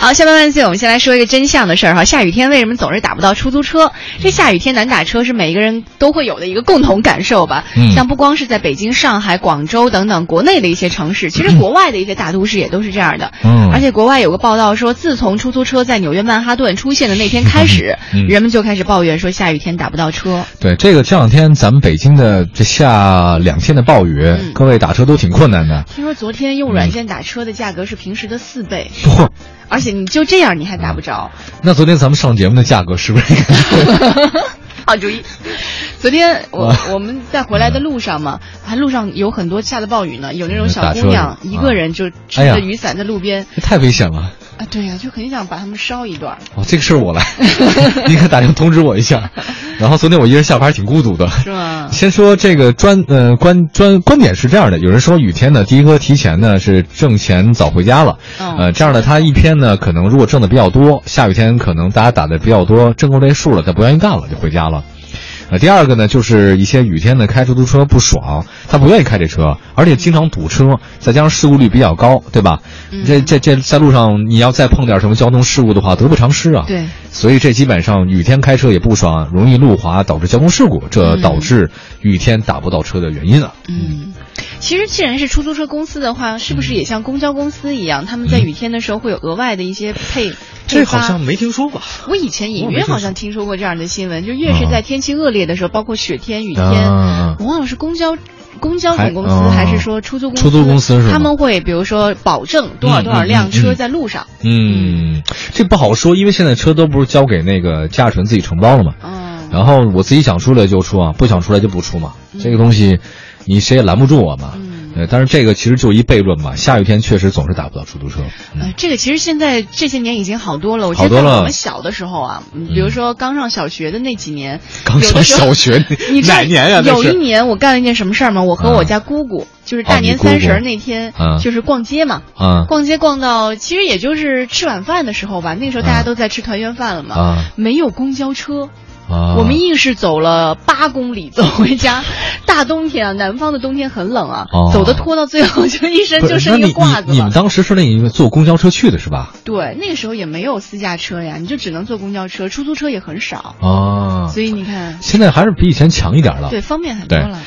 好，下半万岁，我们先来说一个真相的事儿哈。下雨天为什么总是打不到出租车？这下雨天难打车是每个人都会有的一个共同感受吧。嗯像不光是在北京、上海、广州等等国内的一些城市，其实国外的一些大都市也都是这样的。嗯而且国外有个报道说，自从出租车在纽约曼哈顿出现的那天开始，嗯人们就开始抱怨说下雨天打不到车。对，这个这两天咱们北京的这下两天的暴雨，嗯各位打车都挺困难的。听说昨天用软件打车的价格是平时的四倍，嚯，而且你就这样你还打不着。那昨天咱们上节目的价格是不是？好主意。昨天我啊我们在回来的路上嘛，还路上有很多下的暴雨呢，有那种小姑娘一个人就撑着雨伞在路边这太危险了。啊，对呀、就很想把他们烧一段，哦，这个事儿我来，你可打电话通知我一下。然后昨天我一人下班还挺孤独的。是吗？先说这个专呃观专观点是这样的，有人说雨天呢，第一个提前呢是挣钱早回家了，嗯呃这样呢他一天呢可能如果挣的比较多，下雨天可能大家打的比较多，挣够这数了，他不愿意干了就回家了。呃，第二个呢，就是一些雨天呢开出租车不爽，他不愿意开这车，而且经常堵车，再加上事故率比较高，对吧？嗯这这这在路上你要再碰点什么交通事故的话，得不偿失啊。对，所以这基本上雨天开车也不爽，容易路滑，导致交通事故，这嗯导致雨天打不到车的原因啊。嗯，其实既然是出租车公司的话，是不是也像公交公司一样，他们在雨天的时候会有额外的一些配？这好像没听说过。我以前隐约好像听说过这样的新闻，就越是在天气恶劣的时候，包括雪天、雨天，啊我忘了是公交。公交总公司还是说出租公司？出租公司是吗他们会比如说保证多少多少辆车在路上。嗯，这不好说，因为现在车都不是交给那个驾驶员自己承包了嘛。嗯，然后我自己想出来就出啊，不想出来就不出嘛。这个东西，你谁也拦不住我嘛。嗯呃，但是这个其实就一悖论嘛。下雨天确实总是打不到出租车。嗯呃，这个其实现在这些年已经好多了。我记得在我们小的时候啊，嗯比如说刚上小学的那几年，刚上小学 你哪年呀这有一年我干了一件什么事儿吗？我和我啊家姑姑，就是哦大年三十那天啊，就是逛街嘛。啊逛街逛到，其实也就是吃晚饭的时候吧。那个时候大家啊都在吃团圆饭了嘛，啊没有公交车，啊！我们硬是走了八公里走回家。大冬天啊，南方的冬天很冷啊，哦走的拖到最后就一身就剩一个褂子你你们。当时是那个坐公交车去的是吧？对，那个时候也没有私家车呀，你就只能坐公交车，出租车也很少，啊，所以你看，现在还是比以前强一点了。对，方便很多了。